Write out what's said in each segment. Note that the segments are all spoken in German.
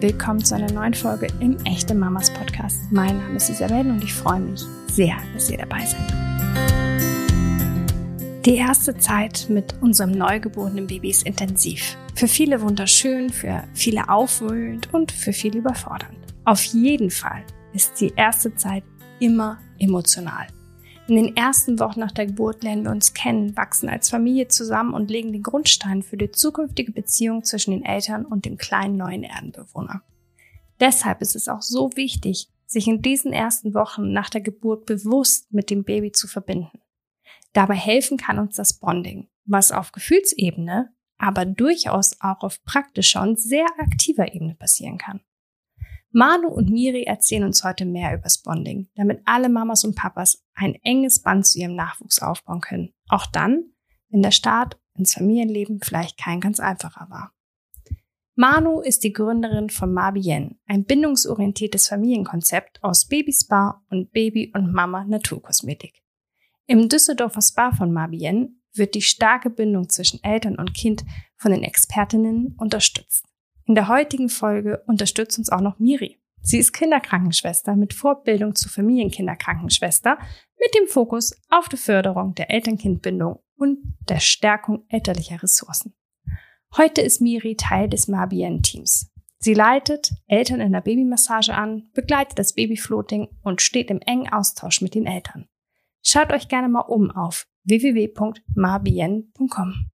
willkommen zu einer neuen Folge im Echte Mamas Podcast. Mein Name ist Isabelle und ich freue mich sehr, dass ihr dabei seid. Die erste Zeit mit unserem neugeborenen Baby ist intensiv. Für viele wunderschön, für viele aufwühlend und für viele überfordernd. Auf jeden Fall ist die erste Zeit immer emotional. In den ersten Wochen nach der Geburt lernen wir uns kennen, wachsen als Familie zusammen und legen den Grundstein für die zukünftige Beziehung zwischen den Eltern und dem kleinen neuen Erdenbewohner. Deshalb ist es auch so wichtig, sich in diesen ersten Wochen nach der Geburt bewusst mit dem Baby zu verbinden. Dabei helfen kann uns das Bonding, was auf Gefühlsebene, aber durchaus auch auf praktischer und sehr aktiver Ebene passieren kann. Manu und Miri erzählen uns heute mehr übers Bonding, damit alle Mamas und Papas ein enges Band zu ihrem Nachwuchs aufbauen können. Auch dann, wenn der Start ins Familienleben vielleicht kein ganz einfacher war. Manu ist die Gründerin von Mabien, ein bindungsorientiertes Familienkonzept aus Babyspa und Baby und Mama Naturkosmetik. Im Düsseldorfer Spa von Mabien wird die starke Bindung zwischen Eltern und Kind von den Expertinnen unterstützt. In der heutigen Folge unterstützt uns auch noch Miri. Sie ist Kinderkrankenschwester mit Fortbildung zur Familienkinderkrankenschwester mit dem Fokus auf die Förderung der Eltern-Kind-Bindung und der Stärkung elterlicher Ressourcen. Heute ist Miri Teil des Mabien-Teams. Sie leitet Eltern in der Babymassage an, begleitet das Babyfloating und steht im engen Austausch mit den Eltern. Schaut euch gerne mal um auf www.mabien.com.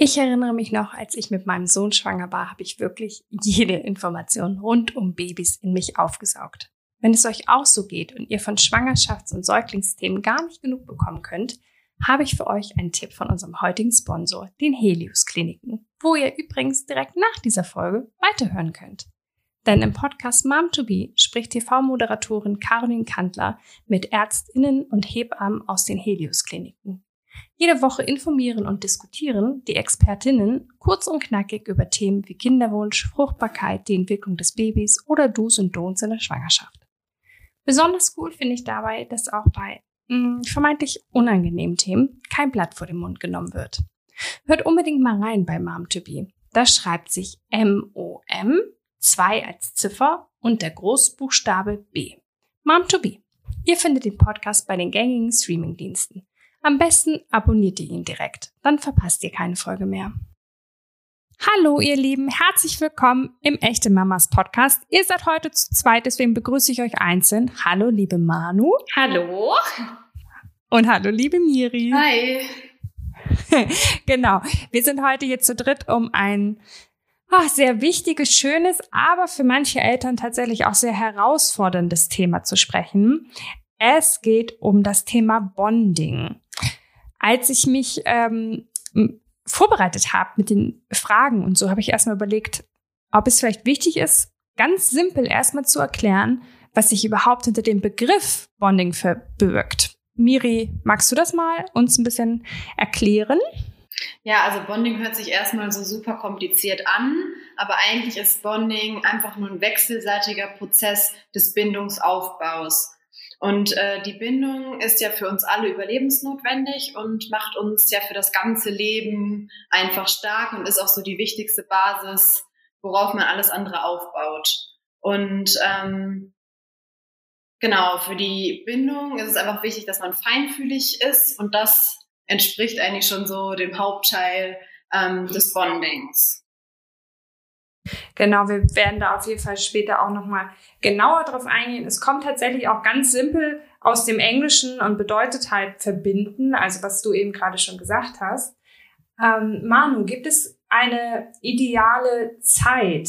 Ich erinnere mich noch, als ich mit meinem Sohn schwanger war, habe ich wirklich jede Information rund um Babys in mich aufgesaugt. Wenn es euch auch so geht und ihr von Schwangerschafts- und Säuglingsthemen gar nicht genug bekommen könnt, habe ich für euch einen Tipp von unserem heutigen Sponsor, den Helios Kliniken, wo ihr übrigens direkt nach dieser Folge weiterhören könnt. Denn im Podcast Mom to Be spricht TV-Moderatorin Caroline Kandler mit Ärztinnen und Hebammen aus den Helios Kliniken. Jede Woche informieren und diskutieren die Expertinnen kurz und knackig über Themen wie Kinderwunsch, Fruchtbarkeit, die Entwicklung des Babys oder Do's und Don'ts in der Schwangerschaft. Besonders cool finde ich dabei, dass auch bei mh, mm, vermeintlich unangenehmen Themen kein Blatt vor den Mund genommen wird. Hört unbedingt mal rein bei Mom to Be. Das schreibt sich M-O-M, 2 als Ziffer und der Großbuchstabe B. Mom to Be. Ihr findet den Podcast bei den gängigen Streamingdiensten. Am besten abonniert ihr ihn direkt, dann verpasst ihr keine Folge mehr. Hallo ihr Lieben, herzlich willkommen im Echte Mamas Podcast. Ihr seid heute zu zweit, deswegen begrüße ich euch einzeln. Hallo liebe Manu. Hallo. Und hallo liebe Miri. Hi. genau, wir sind heute hier zu dritt, um ein oh, sehr wichtiges, schönes, aber für manche Eltern tatsächlich auch sehr herausforderndes Thema zu sprechen. Es geht um das Thema Bonding. Als ich mich ähm, vorbereitet habe mit den Fragen und so, habe ich erstmal überlegt, ob es vielleicht wichtig ist, ganz simpel erstmal zu erklären, was sich überhaupt hinter dem Begriff Bonding verbirgt. Miri, magst du das mal uns ein bisschen erklären? Ja, also Bonding hört sich erstmal so super kompliziert an, aber eigentlich ist Bonding einfach nur ein wechselseitiger Prozess des Bindungsaufbaus. Und äh, die Bindung ist ja für uns alle überlebensnotwendig und macht uns ja für das ganze Leben einfach stark und ist auch so die wichtigste Basis, worauf man alles andere aufbaut. Und ähm, genau, für die Bindung ist es einfach wichtig, dass man feinfühlig ist und das entspricht eigentlich schon so dem Hauptteil ähm, des Bondings. Genau, wir werden da auf jeden Fall später auch nochmal genauer drauf eingehen. Es kommt tatsächlich auch ganz simpel aus dem Englischen und bedeutet halt verbinden, also was du eben gerade schon gesagt hast. Ähm, Manu, gibt es eine ideale Zeit,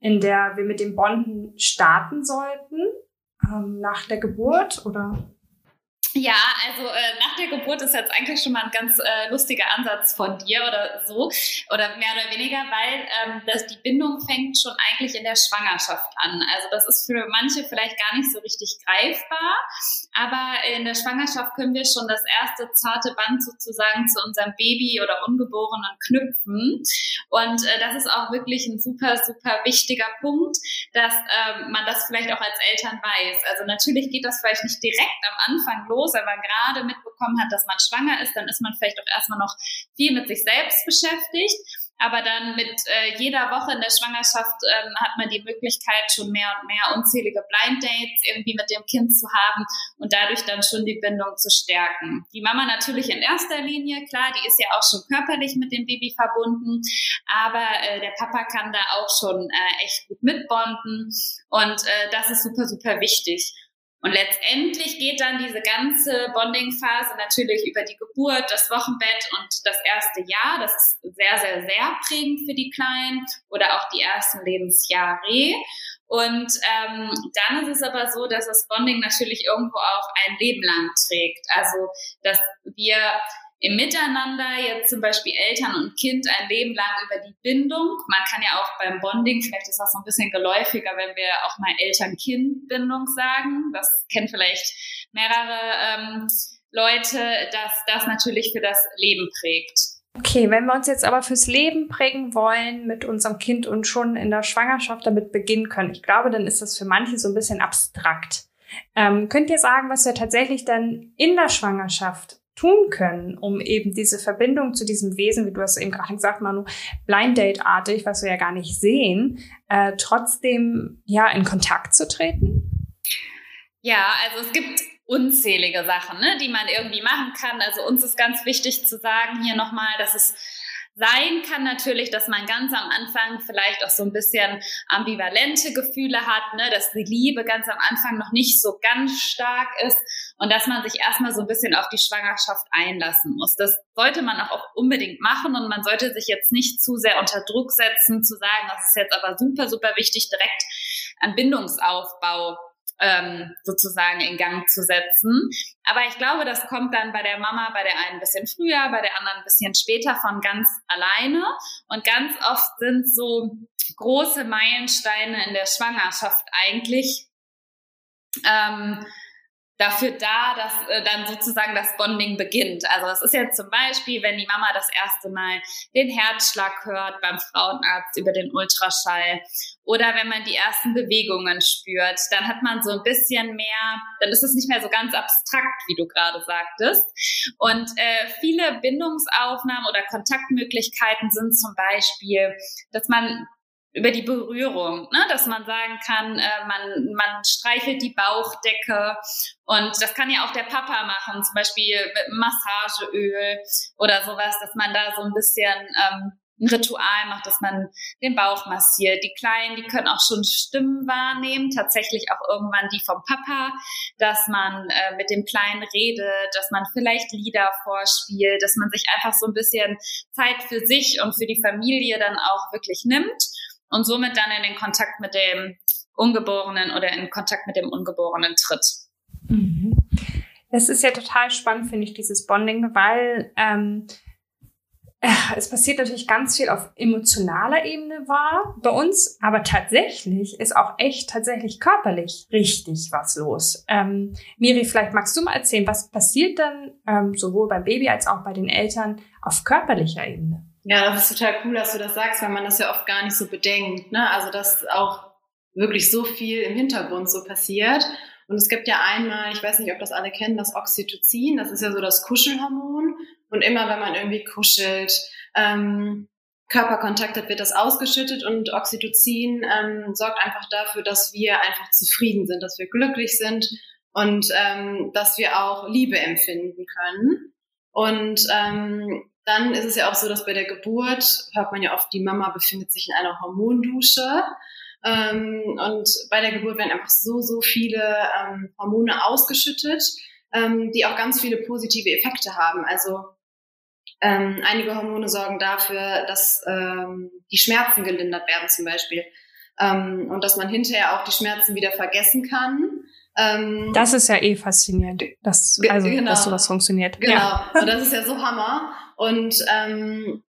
in der wir mit dem Bonden starten sollten? Ähm, nach der Geburt oder? Ja, also äh, nach der Geburt ist jetzt eigentlich schon mal ein ganz äh, lustiger Ansatz von dir oder so oder mehr oder weniger, weil ähm, das, die Bindung fängt schon eigentlich in der Schwangerschaft an. Also das ist für manche vielleicht gar nicht so richtig greifbar, aber in der Schwangerschaft können wir schon das erste zarte Band sozusagen zu unserem Baby oder Ungeborenen knüpfen und äh, das ist auch wirklich ein super super wichtiger Punkt, dass ähm, man das vielleicht auch als Eltern weiß. Also natürlich geht das vielleicht nicht direkt am Anfang los los, aber gerade mitbekommen hat, dass man schwanger ist, dann ist man vielleicht auch erstmal noch viel mit sich selbst beschäftigt. Aber dann mit äh, jeder Woche in der Schwangerschaft ähm, hat man die Möglichkeit, schon mehr und mehr unzählige Blind Dates irgendwie mit dem Kind zu haben und dadurch dann schon die Bindung zu stärken. Die Mama natürlich in erster Linie, klar, die ist ja auch schon körperlich mit dem Baby verbunden, aber äh, der Papa kann da auch schon äh, echt gut mitbonden und äh, das ist super, super wichtig. Und letztendlich geht dann diese ganze Bonding-Phase natürlich über die Geburt, das Wochenbett und das erste Jahr. Das ist sehr, sehr, sehr prägend für die Kleinen oder auch die ersten Lebensjahre. Und ähm, dann ist es aber so, dass das Bonding natürlich irgendwo auch ein Leben lang trägt. Also, dass wir im Miteinander jetzt zum Beispiel Eltern und Kind ein Leben lang über die Bindung. Man kann ja auch beim Bonding, vielleicht ist das so ein bisschen geläufiger, wenn wir auch mal Eltern-Kind-Bindung sagen. Das kennen vielleicht mehrere ähm, Leute, dass das natürlich für das Leben prägt. Okay, wenn wir uns jetzt aber fürs Leben prägen wollen mit unserem Kind und schon in der Schwangerschaft damit beginnen können, ich glaube, dann ist das für manche so ein bisschen abstrakt. Ähm, könnt ihr sagen, was wir tatsächlich dann in der Schwangerschaft tun können, um eben diese Verbindung zu diesem Wesen, wie du hast eben gerade gesagt, Manu, Blind Date-artig, was wir ja gar nicht sehen, äh, trotzdem ja in Kontakt zu treten? Ja, also es gibt unzählige Sachen, ne, die man irgendwie machen kann. Also uns ist ganz wichtig zu sagen hier nochmal, dass es sein kann natürlich, dass man ganz am Anfang vielleicht auch so ein bisschen ambivalente Gefühle hat, ne, dass die Liebe ganz am Anfang noch nicht so ganz stark ist und dass man sich erstmal so ein bisschen auf die Schwangerschaft einlassen muss. Das sollte man auch unbedingt machen und man sollte sich jetzt nicht zu sehr unter Druck setzen, zu sagen, das ist jetzt aber super, super wichtig, direkt an Bindungsaufbau ähm, sozusagen in Gang zu setzen. Aber ich glaube, das kommt dann bei der Mama, bei der einen ein bisschen früher, bei der anderen ein bisschen später von ganz alleine. Und ganz oft sind so große Meilensteine in der Schwangerschaft eigentlich ähm, dafür da, dass äh, dann sozusagen das Bonding beginnt. Also es ist jetzt zum Beispiel, wenn die Mama das erste Mal den Herzschlag hört beim Frauenarzt über den Ultraschall oder wenn man die ersten Bewegungen spürt, dann hat man so ein bisschen mehr, dann ist es nicht mehr so ganz abstrakt, wie du gerade sagtest. Und äh, viele Bindungsaufnahmen oder Kontaktmöglichkeiten sind zum Beispiel, dass man über die Berührung, ne? dass man sagen kann, äh, man, man streichelt die Bauchdecke und das kann ja auch der Papa machen, zum Beispiel mit Massageöl oder sowas, dass man da so ein bisschen ähm, ein Ritual macht, dass man den Bauch massiert. Die Kleinen, die können auch schon Stimmen wahrnehmen, tatsächlich auch irgendwann die vom Papa, dass man äh, mit dem Kleinen redet, dass man vielleicht Lieder vorspielt, dass man sich einfach so ein bisschen Zeit für sich und für die Familie dann auch wirklich nimmt und somit dann in den Kontakt mit dem Ungeborenen oder in Kontakt mit dem Ungeborenen tritt. Mhm. Das ist ja total spannend, finde ich, dieses Bonding, weil ähm, äh, es passiert natürlich ganz viel auf emotionaler Ebene war bei uns, aber tatsächlich ist auch echt tatsächlich körperlich richtig was los. Ähm, Miri, vielleicht magst du mal erzählen, was passiert dann ähm, sowohl beim Baby als auch bei den Eltern auf körperlicher Ebene? Ja, das ist total cool, dass du das sagst, weil man das ja oft gar nicht so bedenkt. Ne? Also, dass auch wirklich so viel im Hintergrund so passiert. Und es gibt ja einmal, ich weiß nicht, ob das alle kennen, das Oxytocin. Das ist ja so das Kuschelhormon. Und immer, wenn man irgendwie kuschelt, ähm, Körperkontakt hat, wird das ausgeschüttet und Oxytocin ähm, sorgt einfach dafür, dass wir einfach zufrieden sind, dass wir glücklich sind und ähm, dass wir auch Liebe empfinden können. Und ähm, dann ist es ja auch so, dass bei der Geburt hört man ja oft, die Mama befindet sich in einer Hormondusche. Ähm, und bei der Geburt werden einfach so, so viele ähm, Hormone ausgeschüttet, ähm, die auch ganz viele positive Effekte haben. Also ähm, einige Hormone sorgen dafür, dass ähm, die Schmerzen gelindert werden zum Beispiel. Ähm, und dass man hinterher auch die Schmerzen wieder vergessen kann. Ähm, das ist ja eh faszinierend, dass, also, genau, dass sowas funktioniert. Genau, ja. und das ist ja so Hammer. Und ähm,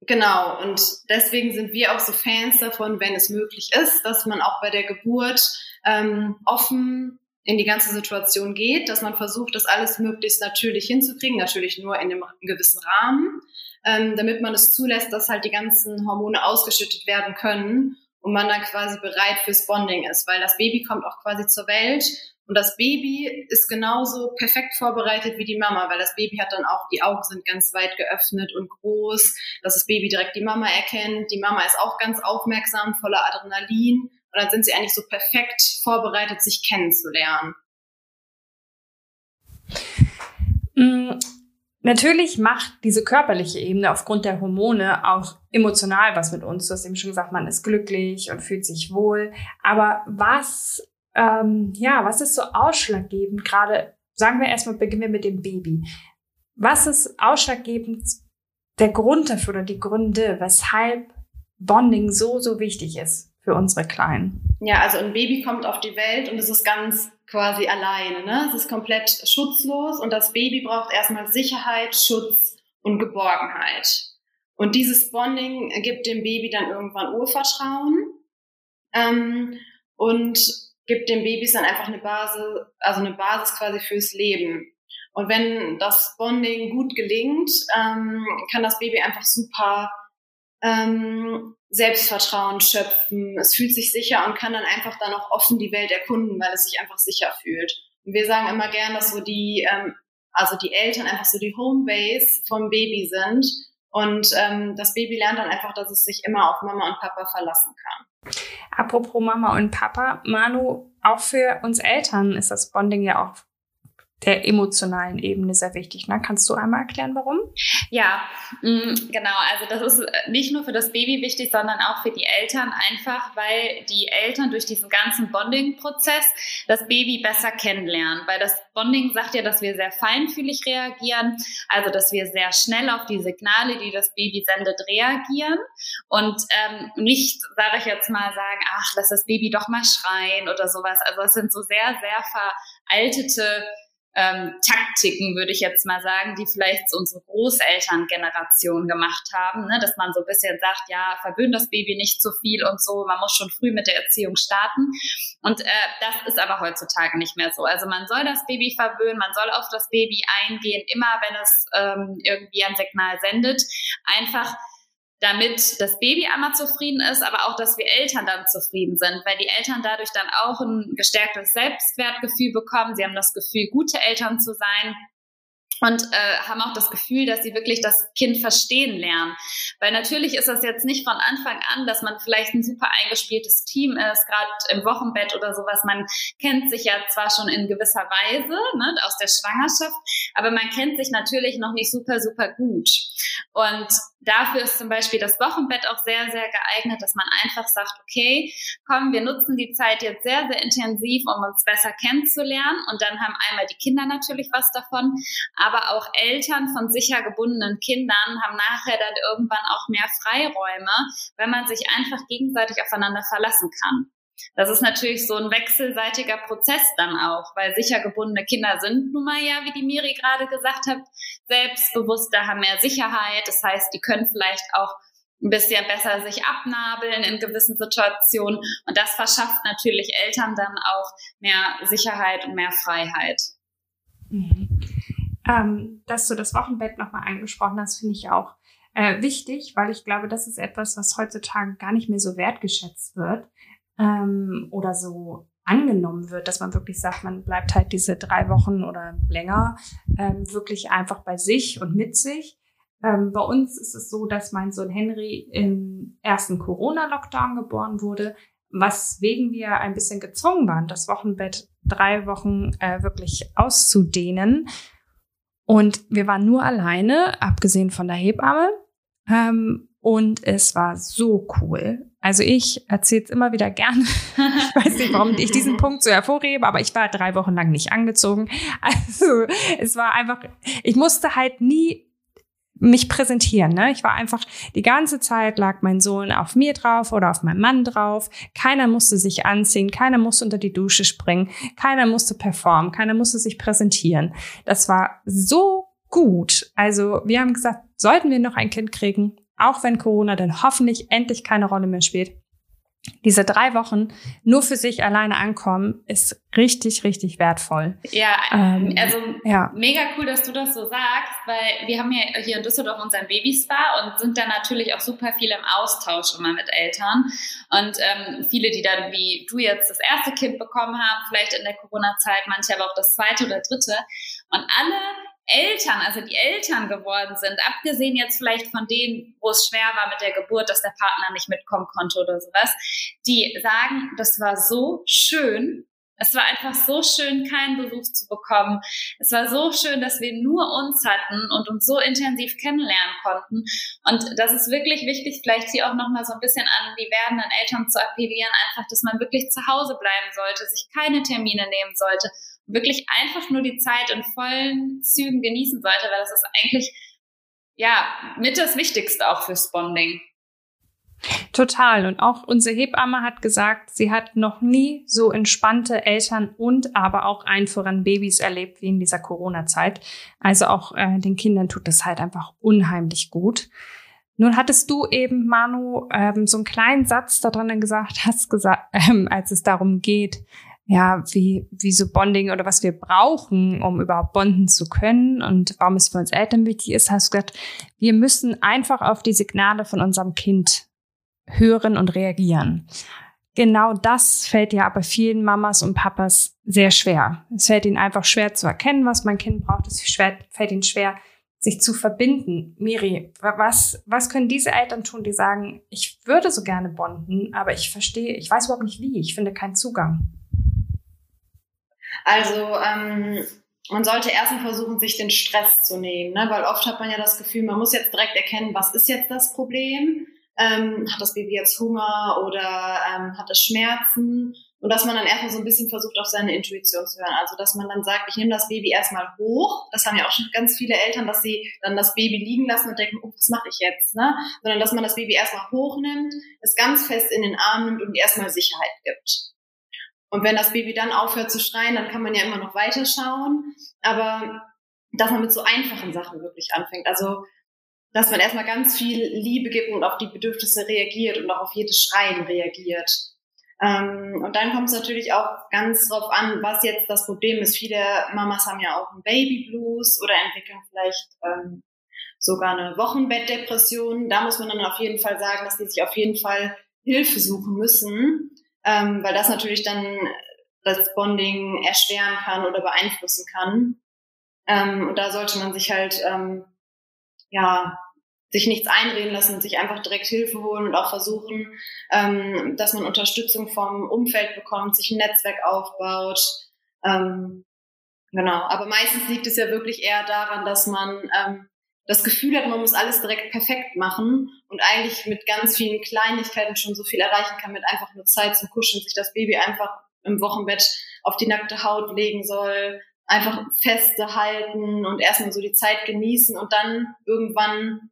genau, und deswegen sind wir auch so Fans davon, wenn es möglich ist, dass man auch bei der Geburt ähm, offen in die ganze Situation geht, dass man versucht, das alles möglichst natürlich hinzukriegen, natürlich nur in einem gewissen Rahmen, ähm, damit man es zulässt, dass halt die ganzen Hormone ausgeschüttet werden können und man dann quasi bereit fürs Bonding ist, weil das Baby kommt auch quasi zur Welt Und das Baby ist genauso perfekt vorbereitet wie die Mama, weil das Baby hat dann auch, die Augen sind ganz weit geöffnet und groß, dass das Baby direkt die Mama erkennt. Die Mama ist auch ganz aufmerksam, voller Adrenalin. Dann sind sie eigentlich so perfekt vorbereitet, sich kennenzulernen. Mm, natürlich macht diese körperliche Ebene aufgrund der Hormone auch emotional was mit uns. Du hast eben schon gesagt, man ist glücklich und fühlt sich wohl. Aber was ähm, ja, was ist so ausschlaggebend? Gerade sagen wir erstmal, beginnen wir mit dem Baby. Was ist ausschlaggebend der Grund dafür oder die Gründe, weshalb Bonding so, so wichtig ist für unsere Kleinen? Ja, also ein Baby kommt auf die Welt und es ist ganz quasi alleine. Ne? Es ist komplett schutzlos und das Baby braucht erstmal Sicherheit, Schutz und Geborgenheit. Und dieses Bonding gibt dem Baby dann irgendwann Urvertrauen. Ähm, und gibt den Babys dann einfach eine Basis, also eine Basis quasi fürs Leben. Und wenn das Bonding gut gelingt, ähm, kann das Baby einfach super ähm, Selbstvertrauen schöpfen. Es fühlt sich sicher und kann dann einfach dann auch offen die Welt erkunden, weil es sich einfach sicher fühlt. Und wir sagen immer gern, dass so die, ähm, also die Eltern einfach so die Homebase vom Baby sind. Und ähm, das Baby lernt dann einfach, dass es sich immer auf Mama und Papa verlassen kann. Apropos Mama und Papa, Manu, auch für uns Eltern ist das Bonding ja auch der emotionalen Ebene sehr wichtig. Ne? Kannst du einmal erklären, warum? Ja, mm, genau. Also das ist nicht nur für das Baby wichtig, sondern auch für die Eltern einfach, weil die Eltern durch diesen ganzen Bonding-Prozess das Baby besser kennenlernen. Weil das Bonding sagt ja, dass wir sehr feinfühlig reagieren, also dass wir sehr schnell auf die Signale, die das Baby sendet, reagieren und ähm, nicht, sage ich jetzt mal, sagen, ach, lass das Baby doch mal schreien oder sowas. Also es sind so sehr, sehr veraltete ähm, Taktiken, würde ich jetzt mal sagen, die vielleicht unsere Großelterngeneration gemacht haben, ne? dass man so ein bisschen sagt, ja, verwöhnt das Baby nicht zu viel und so, man muss schon früh mit der Erziehung starten. Und äh, das ist aber heutzutage nicht mehr so. Also man soll das Baby verwöhnen, man soll auf das Baby eingehen, immer wenn es ähm, irgendwie ein Signal sendet. Einfach damit das Baby einmal zufrieden ist, aber auch, dass wir Eltern dann zufrieden sind, weil die Eltern dadurch dann auch ein gestärktes Selbstwertgefühl bekommen. Sie haben das Gefühl, gute Eltern zu sein und äh, haben auch das Gefühl, dass sie wirklich das Kind verstehen lernen. Weil natürlich ist das jetzt nicht von Anfang an, dass man vielleicht ein super eingespieltes Team ist, gerade im Wochenbett oder sowas. Man kennt sich ja zwar schon in gewisser Weise ne, aus der Schwangerschaft, aber man kennt sich natürlich noch nicht super, super gut. Und dafür ist zum Beispiel das Wochenbett auch sehr, sehr geeignet, dass man einfach sagt, okay, komm, wir nutzen die Zeit jetzt sehr, sehr intensiv, um uns besser kennenzulernen. Und dann haben einmal die Kinder natürlich was davon, auch Eltern von sicher gebundenen Kindern haben nachher dann irgendwann auch mehr Freiräume, wenn man sich einfach gegenseitig aufeinander verlassen kann. Das ist natürlich so ein wechselseitiger Prozess dann auch, weil sicher gebundene Kinder sind nun mal ja, wie die Miri gerade gesagt hat, selbstbewusster, haben mehr Sicherheit. Das heißt, die können vielleicht auch ein bisschen besser sich abnabeln in gewissen Situationen. Und das verschafft natürlich Eltern dann auch mehr Sicherheit und mehr Freiheit. Mhm. Ähm, dass du das Wochenbett nochmal angesprochen hast, finde ich auch äh, wichtig, weil ich glaube, das ist etwas, was heutzutage gar nicht mehr so wertgeschätzt wird ähm, oder so angenommen wird, dass man wirklich sagt, man bleibt halt diese drei Wochen oder länger ähm, wirklich einfach bei sich und mit sich. Ähm, bei uns ist es so, dass mein Sohn Henry im ersten Corona-Lockdown geboren wurde, was wegen wir ein bisschen gezwungen waren, das Wochenbett drei Wochen äh, wirklich auszudehnen. Und wir waren nur alleine, abgesehen von der Hebamme. Ähm, und es war so cool. Also ich erzähle es immer wieder gerne. ich weiß nicht, warum ich diesen Punkt so hervorhebe, aber ich war drei Wochen lang nicht angezogen. Also es war einfach, ich musste halt nie mich präsentieren. Ne? Ich war einfach, die ganze Zeit lag mein Sohn auf mir drauf oder auf meinem Mann drauf. Keiner musste sich anziehen, keiner musste unter die Dusche springen, keiner musste performen, keiner musste sich präsentieren. Das war so gut. Also wir haben gesagt, sollten wir noch ein Kind kriegen, auch wenn Corona dann hoffentlich endlich keine Rolle mehr spielt, diese drei Wochen nur für sich alleine ankommen, ist richtig, richtig wertvoll. Ja, ähm, also ja. mega cool, dass du das so sagst, weil wir haben ja hier in Düsseldorf unseren Babyspa und sind da natürlich auch super viel im Austausch immer mit Eltern. Und ähm, viele, die dann wie du jetzt das erste Kind bekommen haben, vielleicht in der Corona-Zeit, manche aber auch das zweite oder dritte. Und alle Eltern, also die Eltern geworden sind, abgesehen jetzt vielleicht von denen, wo es schwer war mit der Geburt, dass der Partner nicht mitkommen konnte oder sowas, die sagen, das war so schön. Es war einfach so schön, keinen Besuch zu bekommen. Es war so schön, dass wir nur uns hatten und uns so intensiv kennenlernen konnten. Und das ist wirklich wichtig, vielleicht hier auch nochmal so ein bisschen an die werdenden Eltern zu appellieren, einfach, dass man wirklich zu Hause bleiben sollte, sich keine Termine nehmen sollte wirklich einfach nur die Zeit in vollen Zügen genießen sollte, weil das ist eigentlich ja mit das Wichtigste auch fürs Bonding. Total. Und auch unsere Hebamme hat gesagt, sie hat noch nie so entspannte Eltern und aber auch ein voran Babys erlebt wie in dieser Corona-Zeit. Also auch äh, den Kindern tut das halt einfach unheimlich gut. Nun hattest du eben, Manu, ähm, so einen kleinen Satz da drin gesagt, hast gesagt, ähm, als es darum geht, ja, wie, wie so Bonding oder was wir brauchen, um überhaupt bonden zu können und warum es für uns Eltern wichtig ist, hast du gesagt, wir müssen einfach auf die Signale von unserem Kind hören und reagieren. Genau das fällt ja aber vielen Mamas und Papas sehr schwer. Es fällt ihnen einfach schwer zu erkennen, was mein Kind braucht. Es fällt ihnen schwer, sich zu verbinden. Miri, was, was können diese Eltern tun, die sagen, ich würde so gerne bonden, aber ich verstehe, ich weiß überhaupt nicht wie, ich finde keinen Zugang? Also ähm, man sollte erstmal versuchen, sich den Stress zu nehmen, ne? weil oft hat man ja das Gefühl, man muss jetzt direkt erkennen, was ist jetzt das Problem? Ähm, hat das Baby jetzt Hunger oder ähm, hat es Schmerzen? Und dass man dann erstmal so ein bisschen versucht, auf seine Intuition zu hören. Also, dass man dann sagt, ich nehme das Baby erstmal hoch. Das haben ja auch schon ganz viele Eltern, dass sie dann das Baby liegen lassen und denken, oh, was mache ich jetzt? Ne? Sondern, dass man das Baby erstmal hochnimmt, es ganz fest in den Arm nimmt und erstmal Sicherheit gibt. Und wenn das Baby dann aufhört zu schreien, dann kann man ja immer noch weiterschauen. Aber dass man mit so einfachen Sachen wirklich anfängt. Also, dass man erstmal ganz viel Liebe gibt und auf die Bedürfnisse reagiert und auch auf jedes Schreien reagiert. Ähm, und dann kommt es natürlich auch ganz drauf an, was jetzt das Problem ist. Viele Mamas haben ja auch einen Baby Blues oder entwickeln vielleicht ähm, sogar eine Wochenbettdepression. Da muss man dann auf jeden Fall sagen, dass die sich auf jeden Fall Hilfe suchen müssen ähm, weil das natürlich dann das Bonding erschweren kann oder beeinflussen kann. Ähm, und da sollte man sich halt, ähm, ja, sich nichts einreden lassen sich einfach direkt Hilfe holen und auch versuchen, ähm, dass man Unterstützung vom Umfeld bekommt, sich ein Netzwerk aufbaut. Ähm, genau. Aber meistens liegt es ja wirklich eher daran, dass man ähm, das Gefühl hat, man muss alles direkt perfekt machen und eigentlich mit ganz vielen Kleinigkeiten schon so viel erreichen kann, mit einfach nur Zeit zum Kuscheln, sich das Baby einfach im Wochenbett auf die nackte Haut legen soll, einfach feste halten und erstmal so die Zeit genießen und dann irgendwann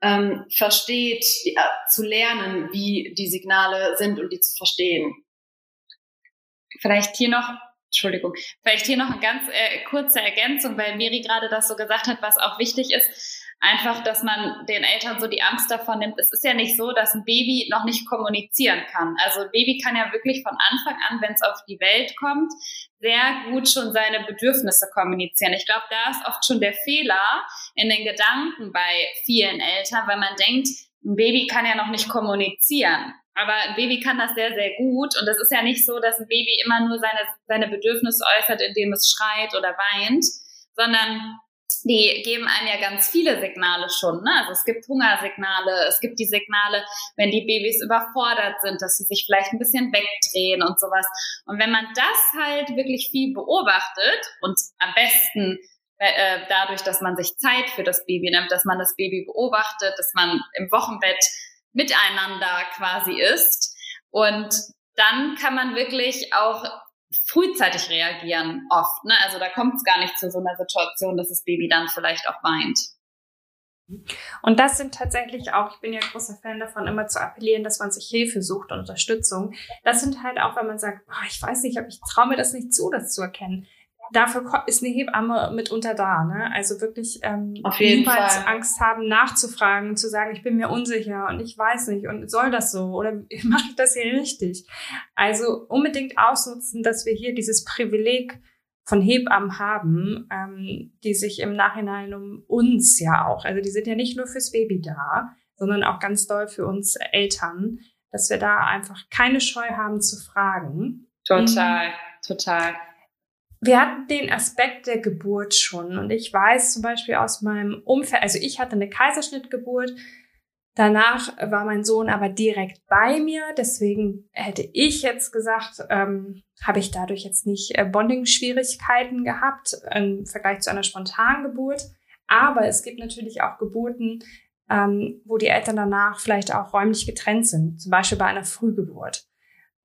ähm, versteht, die, äh, zu lernen, wie die Signale sind und die zu verstehen. Vielleicht hier noch Entschuldigung, vielleicht hier noch eine ganz äh, kurze Ergänzung, weil Miri gerade das so gesagt hat, was auch wichtig ist. Einfach, dass man den Eltern so die Angst davon nimmt. Es ist ja nicht so, dass ein Baby noch nicht kommunizieren kann. Also ein Baby kann ja wirklich von Anfang an, wenn es auf die Welt kommt, sehr gut schon seine Bedürfnisse kommunizieren. Ich glaube, da ist oft schon der Fehler in den Gedanken bei vielen Eltern, weil man denkt, ein Baby kann ja noch nicht kommunizieren. Aber ein Baby kann das sehr, sehr gut. Und es ist ja nicht so, dass ein Baby immer nur seine, seine Bedürfnisse äußert, indem es schreit oder weint, sondern die geben einem ja ganz viele Signale schon. Ne? Also es gibt Hungersignale, es gibt die Signale, wenn die Babys überfordert sind, dass sie sich vielleicht ein bisschen wegdrehen und sowas. Und wenn man das halt wirklich viel beobachtet und am besten äh, dadurch, dass man sich Zeit für das Baby nimmt, dass man das Baby beobachtet, dass man im Wochenbett miteinander quasi ist. Und dann kann man wirklich auch frühzeitig reagieren, oft. Ne? Also da kommt es gar nicht zu so einer Situation, dass das Baby dann vielleicht auch weint. Und das sind tatsächlich auch, ich bin ja großer Fan davon, immer zu appellieren, dass man sich Hilfe sucht und Unterstützung. Das sind halt auch, wenn man sagt, oh, ich weiß nicht, ich traue mir das nicht zu, das zu erkennen dafür ist eine Hebamme mitunter da. Ne? Also wirklich ähm, niemals Fall. Angst haben, nachzufragen, zu sagen, ich bin mir unsicher und ich weiß nicht und soll das so oder mache ich das hier richtig? Also unbedingt ausnutzen, dass wir hier dieses Privileg von Hebammen haben, ähm, die sich im Nachhinein um uns ja auch, also die sind ja nicht nur fürs Baby da, sondern auch ganz doll für uns Eltern, dass wir da einfach keine Scheu haben zu fragen. Total, total. Wir hatten den Aspekt der Geburt schon. Und ich weiß zum Beispiel aus meinem Umfeld, also ich hatte eine Kaiserschnittgeburt, danach war mein Sohn aber direkt bei mir, deswegen hätte ich jetzt gesagt, ähm, habe ich dadurch jetzt nicht äh, Bonding-Schwierigkeiten gehabt im Vergleich zu einer spontanen Geburt, aber es gibt natürlich auch Geburten, ähm, wo die Eltern danach vielleicht auch räumlich getrennt sind, zum Beispiel bei einer Frühgeburt.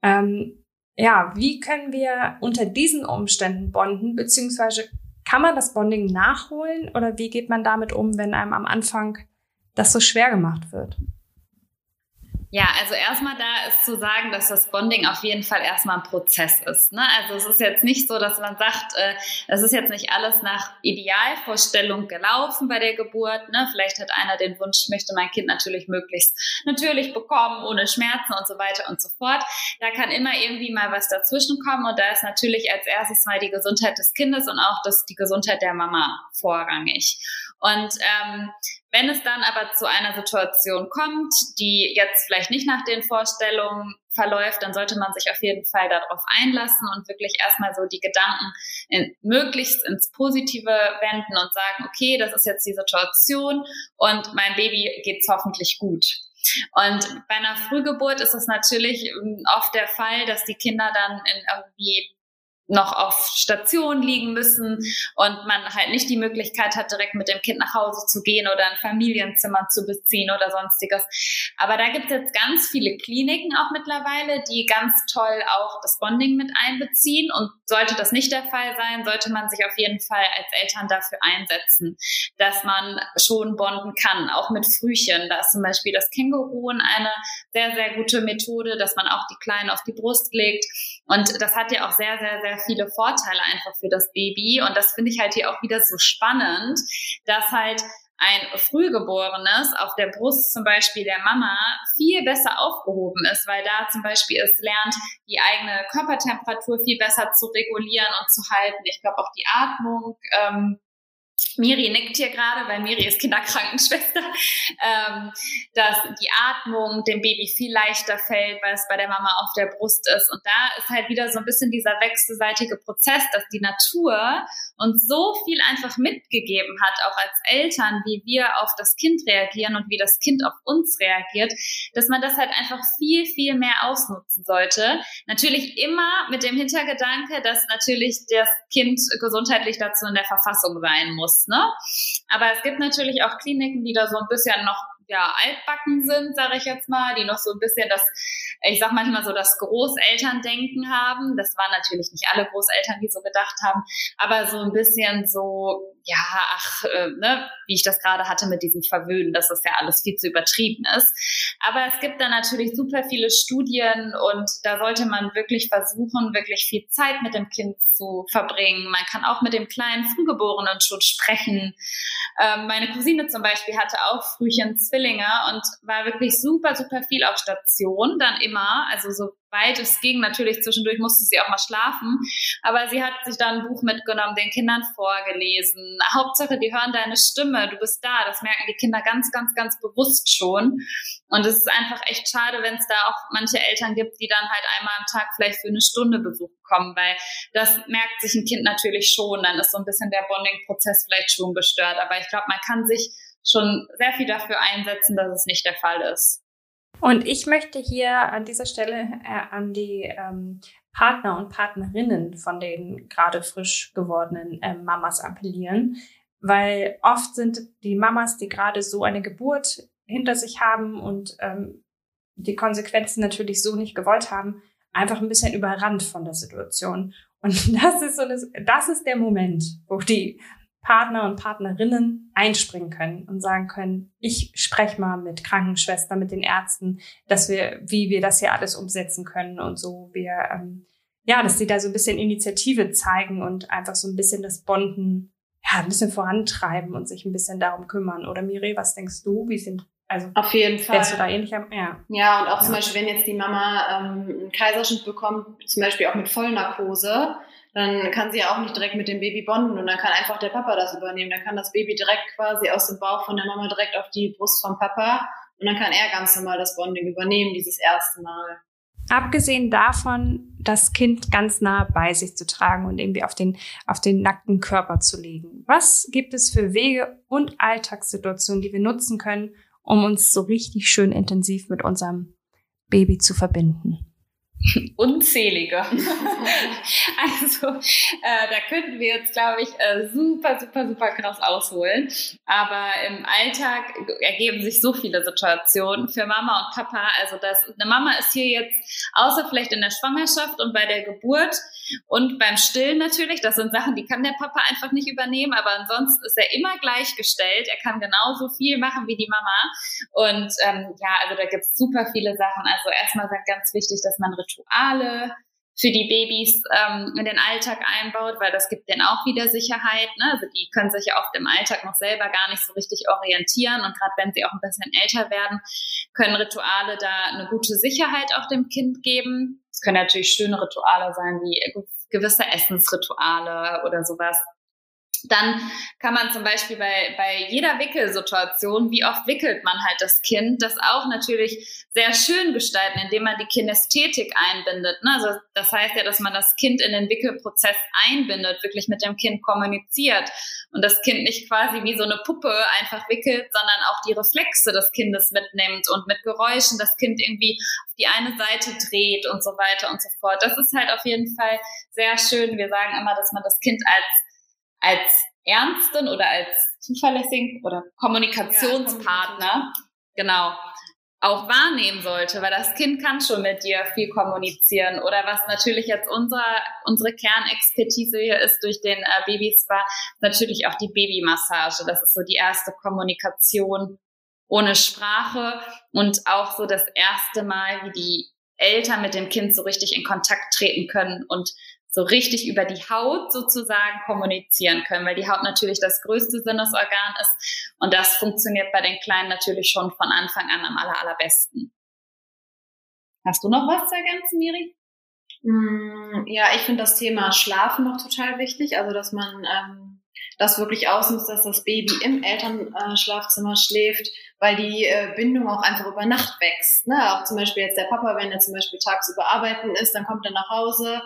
Ähm, ja, wie können wir unter diesen Umständen bonden, beziehungsweise kann man das Bonding nachholen oder wie geht man damit um, wenn einem am Anfang das so schwer gemacht wird? Ja, also erstmal da ist zu sagen, dass das Bonding auf jeden Fall erstmal ein Prozess ist. Ne? Also es ist jetzt nicht so, dass man sagt, äh, es ist jetzt nicht alles nach Idealvorstellung gelaufen bei der Geburt. Ne? Vielleicht hat einer den Wunsch, ich möchte mein Kind natürlich möglichst natürlich bekommen, ohne Schmerzen und so weiter und so fort. Da kann immer irgendwie mal was dazwischen kommen und da ist natürlich als erstes mal die Gesundheit des Kindes und auch das, die Gesundheit der Mama vorrangig. Und ähm, wenn es dann aber zu einer Situation kommt, die jetzt vielleicht nicht nach den Vorstellungen verläuft, dann sollte man sich auf jeden Fall darauf einlassen und wirklich erstmal so die Gedanken in, möglichst ins Positive wenden und sagen, okay, das ist jetzt die Situation und mein Baby geht's hoffentlich gut. Und bei einer Frühgeburt ist es natürlich ähm, oft der Fall, dass die Kinder dann in irgendwie noch auf Station liegen müssen und man halt nicht die Möglichkeit hat, direkt mit dem Kind nach Hause zu gehen oder ein Familienzimmer zu beziehen oder sonstiges. Aber da gibt es jetzt ganz viele Kliniken auch mittlerweile, die ganz toll auch das Bonding mit einbeziehen. Und sollte das nicht der Fall sein, sollte man sich auf jeden Fall als Eltern dafür einsetzen, dass man schon bonden kann, auch mit Frühchen. Da ist zum Beispiel das Känguruen eine sehr, sehr gute Methode, dass man auch die Kleinen auf die Brust legt. Und das hat ja auch sehr, sehr, sehr viele Vorteile einfach für das Baby. Und das finde ich halt hier auch wieder so spannend, dass halt ein Frühgeborenes auf der Brust zum Beispiel der Mama viel besser aufgehoben ist, weil da zum Beispiel es lernt, die eigene Körpertemperatur viel besser zu regulieren und zu halten. Ich glaube auch die Atmung ähm, Miri nickt hier gerade, weil Miri ist Kinderkrankenschwester, ähm, dass die Atmung dem Baby viel leichter fällt, weil es bei der Mama auf der Brust ist. Und da ist halt wieder so ein bisschen dieser wechselseitige Prozess, dass die Natur uns so viel einfach mitgegeben hat, auch als Eltern, wie wir auf das Kind reagieren und wie das Kind auf uns reagiert, dass man das halt einfach viel, viel mehr ausnutzen sollte. Natürlich immer mit dem Hintergedanke, dass natürlich das Kind gesundheitlich dazu in der Verfassung sein muss muss. Ne? Aber es gibt natürlich auch Kliniken, die da so ein bisschen noch ja, altbacken sind, sage ich jetzt mal, die noch so ein bisschen das, ich sag manchmal so das Großelterndenken haben. Das waren natürlich nicht alle Großeltern, die so gedacht haben, aber so ein bisschen so, ja, ach, äh, ne, wie ich das gerade hatte mit diesem Verwöhnen, dass das ja alles viel zu übertrieben ist. Aber es gibt da natürlich super viele Studien und da sollte man wirklich versuchen, wirklich viel Zeit mit dem Kind zu verbringen. Man kann auch mit dem kleinen Frühgeborenen schon sprechen. Ähm, meine Cousine zum Beispiel hatte auch Frühchen Zwillinge und war wirklich super, super viel auf Station, dann immer, also so weit es ging. Natürlich zwischendurch musste sie auch mal schlafen, aber sie hat sich da ein Buch mitgenommen, den Kindern vorgelesen. Hauptsache, die hören deine Stimme, du bist da. Das merken die Kinder ganz, ganz, ganz bewusst schon. Und es ist einfach echt schade, wenn es da auch manche Eltern gibt, die dann halt einmal am Tag vielleicht für eine Stunde Besuch kommen, weil das merkt sich ein Kind natürlich schon. Dann ist so ein bisschen der Bonding-Prozess vielleicht schon gestört. Aber ich glaube, man kann sich schon sehr viel dafür einsetzen, dass es nicht der Fall ist. Und ich möchte hier an dieser Stelle äh, an die ähm, Partner und Partnerinnen von den gerade frisch gewordenen äh, Mamas appellieren, weil oft sind die Mamas, die gerade so eine Geburt hinter sich haben und ähm, die Konsequenzen natürlich so nicht gewollt haben, einfach ein bisschen überrannt von der Situation. Und das ist so das, das ist der Moment, wo die Partner und Partnerinnen einspringen können und sagen können, ich spreche mal mit Krankenschwestern, mit den Ärzten, dass wir, wie wir das hier alles umsetzen können und so wir ähm, ja, dass sie da so ein bisschen Initiative zeigen und einfach so ein bisschen das Bonden ja, ein bisschen vorantreiben und sich ein bisschen darum kümmern. Oder Miri, was denkst du? Wie sind also auf jeden Fall. Wärst du da ähnlich am, ja. Ja, und auch ja. zum Beispiel, wenn jetzt die Mama ähm, einen Kaiserschnitt bekommt, zum Beispiel auch mit Vollnarkose, dann kann sie ja auch nicht direkt mit dem Baby bonden und dann kann einfach der Papa das übernehmen. Dann kann das Baby direkt quasi aus dem Bauch von der Mama direkt auf die Brust vom Papa und dann kann er ganz normal das Bonding übernehmen, dieses erste Mal. Abgesehen davon, das Kind ganz nah bei sich zu tragen und irgendwie auf den, auf den nackten Körper zu legen. Was gibt es für Wege und Alltagssituationen, die wir nutzen können, um uns so richtig schön intensiv mit unserem Baby zu verbinden? unzählige. also äh, da könnten wir jetzt, glaube ich, äh, super, super, super krass ausholen. Aber im Alltag ergeben sich so viele Situationen für Mama und Papa. Also das, eine Mama ist hier jetzt, außer vielleicht in der Schwangerschaft und bei der Geburt und beim Stillen natürlich, das sind Sachen, die kann der Papa einfach nicht übernehmen. Aber ansonsten ist er immer gleichgestellt. Er kann genauso viel machen wie die Mama. Und ähm, ja, also da gibt es super viele Sachen. Also erstmal ganz wichtig, dass man Rituale für die Babys ähm, in den Alltag einbaut, weil das gibt denen auch wieder Sicherheit. Ne? Also die können sich ja oft im Alltag noch selber gar nicht so richtig orientieren und gerade wenn sie auch ein bisschen älter werden, können Rituale da eine gute Sicherheit auch dem Kind geben. Es können natürlich schöne Rituale sein wie gewisse Essensrituale oder sowas. Dann kann man zum Beispiel bei, bei jeder Wickelsituation, wie oft wickelt man halt das Kind, das auch natürlich sehr schön gestalten, indem man die Kinästhetik einbindet. Ne? Also das heißt ja, dass man das Kind in den Wickelprozess einbindet, wirklich mit dem Kind kommuniziert und das Kind nicht quasi wie so eine Puppe einfach wickelt, sondern auch die Reflexe des Kindes mitnimmt und mit Geräuschen das Kind irgendwie auf die eine Seite dreht und so weiter und so fort. Das ist halt auf jeden Fall sehr schön. Wir sagen immer, dass man das Kind als als ernsten oder als zuverlässigen oder Kommunikationspartner, ja, genau, auch wahrnehmen sollte, weil das Kind kann schon mit dir viel kommunizieren. Oder was natürlich jetzt unser, unsere Kernexpertise hier ist durch den äh, Babyspa, natürlich auch die Babymassage. Das ist so die erste Kommunikation ohne Sprache und auch so das erste Mal, wie die Eltern mit dem Kind so richtig in Kontakt treten können und so richtig über die Haut sozusagen kommunizieren können, weil die Haut natürlich das größte Sinnesorgan ist und das funktioniert bei den Kleinen natürlich schon von Anfang an am aller, allerbesten. Hast du noch was zu ergänzen, Miri? Mm, ja, ich finde das Thema Schlafen noch total wichtig, also dass man ähm, das wirklich ausnutzt, dass das Baby im Elternschlafzimmer schläft, weil die äh, Bindung auch einfach über Nacht wächst. Ne? Auch zum Beispiel jetzt der Papa, wenn er zum Beispiel tagsüber arbeiten ist, dann kommt er nach Hause,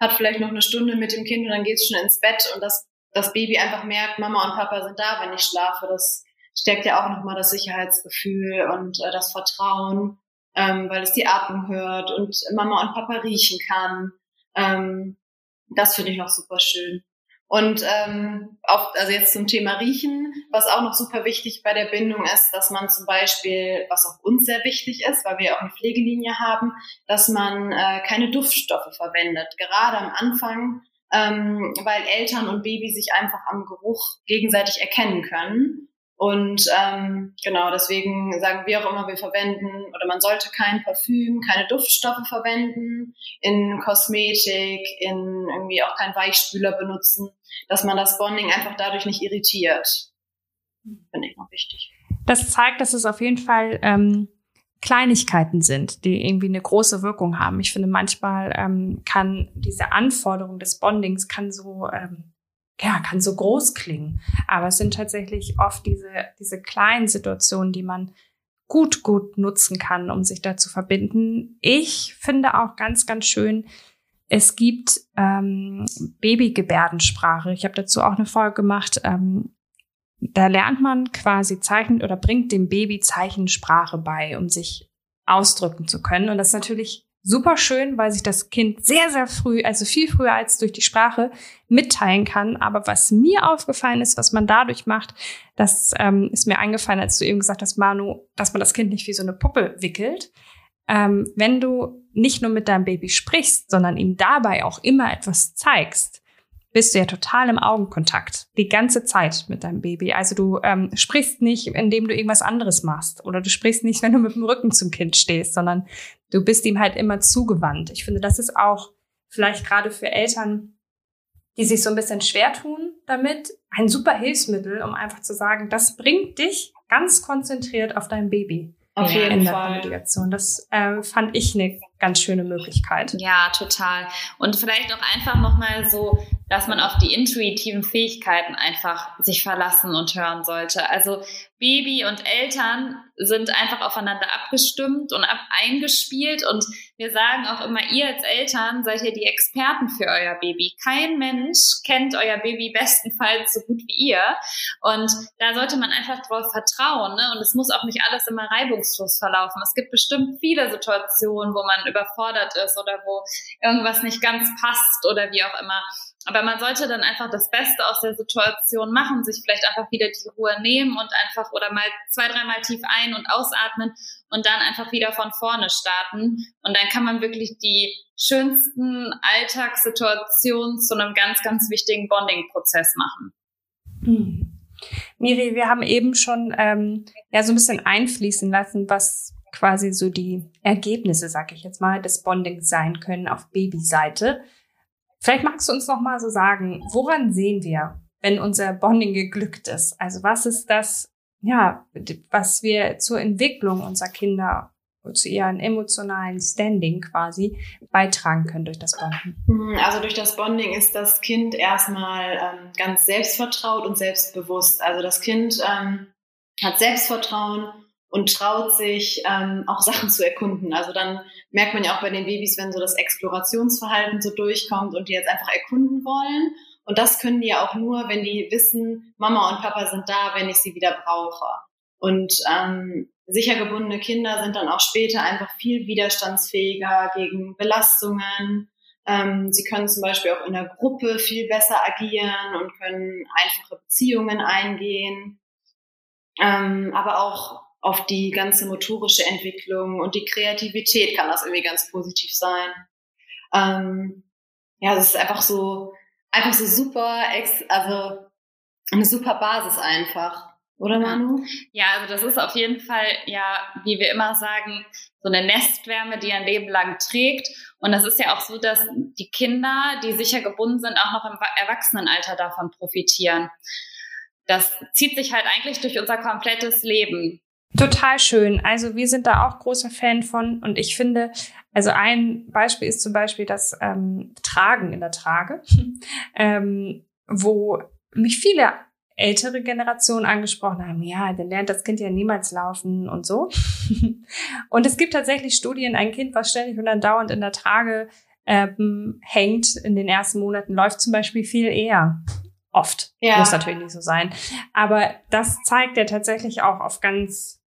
hat vielleicht noch eine Stunde mit dem Kind und dann geht's schon ins Bett und das, das Baby einfach merkt, Mama und Papa sind da, wenn ich schlafe. Das stärkt ja auch nochmal das Sicherheitsgefühl und äh, das Vertrauen, ähm, weil es die Atmung hört und Mama und Papa riechen kann. Ähm, das finde ich noch super schön. Und ähm, auch, also jetzt zum Thema Riechen, was auch noch super wichtig bei der Bindung ist, dass man zum Beispiel, was auch uns sehr wichtig ist, weil wir auch eine Pflegelinie haben, dass man äh, keine Duftstoffe verwendet. Gerade am Anfang, ähm, weil Eltern und Baby sich einfach am Geruch gegenseitig erkennen können. Und ähm, genau, deswegen sagen wir auch immer, wir verwenden oder man sollte kein Parfüm, keine Duftstoffe verwenden, in Kosmetik, in irgendwie auch keinen Weichspüler benutzen, dass man das Bonding einfach dadurch nicht irritiert. Finde ich noch wichtig. Das zeigt, dass es auf jeden Fall ähm, Kleinigkeiten sind, die irgendwie eine große Wirkung haben. Ich finde, manchmal ähm, kann diese Anforderung des Bondings kann so ähm, ja, kann so groß klingen. Aber es sind tatsächlich oft diese, diese kleinen Situationen, die man gut, gut nutzen kann, um sich da zu verbinden. Ich finde auch ganz, ganz schön, es gibt ähm, Babygebärdensprache. Ich habe dazu auch eine Folge gemacht. Ähm, da lernt man quasi Zeichen oder bringt dem Baby Zeichensprache bei, um sich ausdrücken zu können. Und das ist natürlich super schön, weil sich das Kind sehr, sehr früh, also viel früher als durch die Sprache, mitteilen kann. Aber was mir aufgefallen ist, was man dadurch macht, das ähm, ist mir eingefallen, als du eben gesagt hast, Manu, dass man das Kind nicht wie so eine Puppe wickelt. Ähm, wenn du nicht nur mit deinem Baby sprichst, sondern ihm dabei auch immer etwas zeigst, bist du ja total im Augenkontakt die ganze Zeit mit deinem Baby. Also du ähm, sprichst nicht, indem du irgendwas anderes machst oder du sprichst nicht, wenn du mit dem Rücken zum Kind stehst, sondern du bist ihm halt immer zugewandt. Ich finde, das ist auch vielleicht gerade für Eltern, die sich so ein bisschen schwer tun damit, ein super Hilfsmittel, um einfach zu sagen, das bringt dich ganz konzentriert auf dein Baby. Auf jeden in der Fall. Kommunikation. Das äh, fand ich eine ganz schöne Möglichkeit. Ja, total. Und vielleicht auch einfach nochmal so, dass man auf die intuitiven Fähigkeiten einfach sich verlassen und hören sollte. Also Baby und Eltern sind einfach aufeinander abgestimmt und ab eingespielt und wir sagen auch immer, ihr als Eltern seid ihr die Experten für euer Baby. Kein Mensch kennt euer Baby bestenfalls so gut wie ihr und da sollte man einfach drauf vertrauen ne? und es muss auch nicht alles immer reibungslos verlaufen. Es gibt bestimmt viele Situationen, wo man überfordert ist oder wo irgendwas nicht ganz passt oder wie auch immer. Aber man sollte dann einfach das Beste aus der Situation machen, sich vielleicht einfach wieder die Ruhe nehmen und einfach oder mal zwei, dreimal tief ein- und ausatmen und dann einfach wieder von vorne starten. Und dann kann man wirklich die schönsten Alltagssituationen zu einem ganz, ganz wichtigen Bonding-Prozess machen. Hm. Miri, wir haben eben schon ähm, ja so ein bisschen einfließen lassen, was quasi so die Ergebnisse, sag ich jetzt mal, des Bondings sein können auf Babyseite. Vielleicht magst du uns noch mal so sagen, woran sehen wir, wenn unser Bonding geglückt ist? Also was ist das, ja, was wir zur Entwicklung unserer Kinder zu ihren emotionalen Standing quasi beitragen können durch das Bonden? Also durch das Bonding ist das Kind erstmal ähm, ganz selbstvertraut und selbstbewusst. Also das Kind ähm, hat Selbstvertrauen und traut sich ähm, auch Sachen zu erkunden. Also dann merkt man ja auch bei den Babys, wenn so das Explorationsverhalten so durchkommt und die jetzt einfach erkunden wollen. Und das können die ja auch nur, wenn die wissen, Mama und Papa sind da, wenn ich sie wieder brauche. Und ähm, sicher gebundene Kinder sind dann auch später einfach viel widerstandsfähiger gegen Belastungen. Ähm, sie können zum Beispiel auch in der Gruppe viel besser agieren und können einfache Beziehungen eingehen. Ähm, aber auch auf die ganze motorische Entwicklung und die Kreativität kann das irgendwie ganz positiv sein. Ähm, ja, das ist einfach so, einfach so super, ex also eine super Basis einfach. Oder Manu? Ja, also das ist auf jeden Fall, ja, wie wir immer sagen, so eine Nestwärme, die ein Leben lang trägt. Und das ist ja auch so, dass die Kinder, die sicher gebunden sind, auch noch im Erwachsenenalter davon profitieren. Das zieht sich halt eigentlich durch unser komplettes Leben. Total schön. Also wir sind da auch großer Fan von und ich finde, also ein Beispiel ist zum Beispiel das ähm, Tragen in der Trage, ähm, wo mich viele ältere Generationen angesprochen haben, ja, dann lernt das Kind ja niemals laufen und so. und es gibt tatsächlich Studien, ein Kind, was ständig und andauernd in der Trage ähm, hängt in den ersten Monaten, läuft zum Beispiel viel eher. Oft. Ja. Muss natürlich nicht so sein. Aber das zeigt ja tatsächlich auch auf ganz,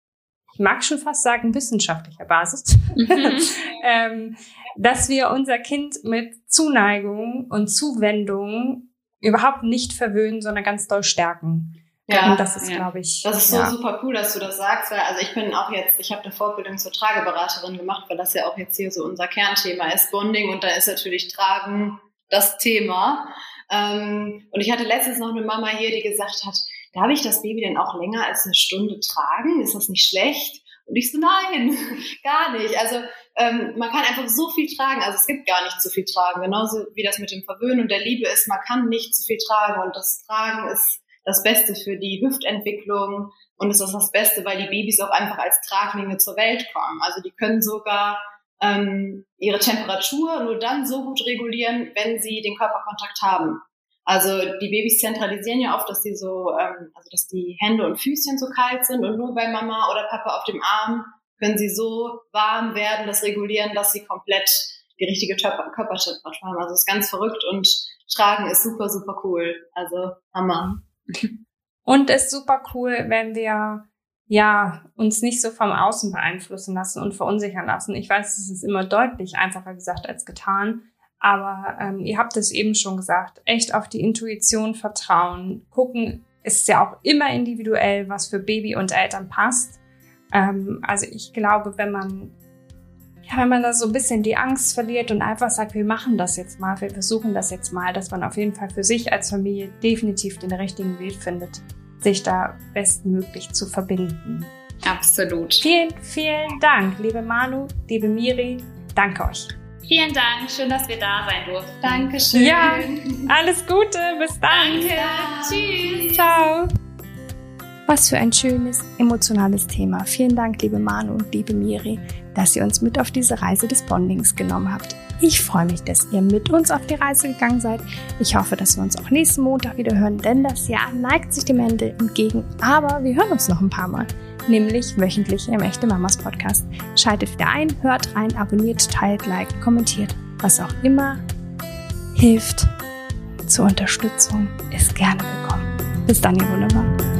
ich mag schon fast sagen, wissenschaftlicher Basis, mhm. ähm, dass wir unser Kind mit Zuneigung und Zuwendung überhaupt nicht verwöhnen, sondern ganz doll stärken. Ja, und das ist, ja. glaube ich. Das ist so ja. super cool, dass du das sagst, weil also ich bin auch jetzt, ich habe eine Fortbildung zur Trageberaterin gemacht, weil das ja auch jetzt hier so unser Kernthema ist, Bonding und da ist natürlich Tragen das Thema. Ähm, und ich hatte letztens noch eine Mama hier, die gesagt hat, darf ich das Baby denn auch länger als eine Stunde tragen? Ist das nicht schlecht? Und ich so, nein, gar nicht. Also ähm, man kann einfach so viel tragen. Also es gibt gar nicht zu viel tragen. Genauso wie das mit dem Verwöhnen und der Liebe ist, man kann nicht zu viel tragen. Und das Tragen ist das Beste für die Hüftentwicklung. Und es ist das Beste, weil die Babys auch einfach als Traglinge zur Welt kommen. Also die können sogar ähm, ihre Temperatur nur dann so gut regulieren, wenn sie den Körperkontakt haben. Also die Babys zentralisieren ja oft, dass die so, ähm, also dass die Hände und Füßchen so kalt sind und nur bei Mama oder Papa auf dem Arm können sie so warm werden, das regulieren, dass sie komplett die richtige Körpertemperatur haben. Also ist ganz verrückt und Tragen ist super, super cool. Also Hammer. Und ist super cool, wenn wir ja uns nicht so vom Außen beeinflussen lassen und verunsichern lassen. Ich weiß, es ist immer deutlich einfacher gesagt als getan. Aber ähm, ihr habt es eben schon gesagt, echt auf die Intuition vertrauen. Gucken, ist ja auch immer individuell, was für Baby und Eltern passt. Ähm, also ich glaube, wenn man, ja, wenn man da so ein bisschen die Angst verliert und einfach sagt, wir machen das jetzt mal, wir versuchen das jetzt mal, dass man auf jeden Fall für sich als Familie definitiv den richtigen Weg findet, sich da bestmöglich zu verbinden. Absolut. Vielen, vielen Dank, liebe Manu, liebe Miri. Danke euch. Vielen Dank, schön, dass wir da sein durften. Dankeschön. Ja, alles Gute, bis dann. Danke, tschüss. Ciao. Was für ein schönes, emotionales Thema. Vielen Dank, liebe Manu und liebe Miri, dass ihr uns mit auf diese Reise des Bondings genommen habt. Ich freue mich, dass ihr mit uns auf die Reise gegangen seid. Ich hoffe, dass wir uns auch nächsten Montag wieder hören, denn das Jahr neigt sich dem Ende entgegen. Aber wir hören uns noch ein paar Mal, nämlich wöchentlich im Echte Mamas Podcast. Schaltet wieder ein, hört rein, abonniert, teilt, liked, kommentiert. Was auch immer hilft zur Unterstützung, ist gerne willkommen. Bis dann, ihr Wunderbar.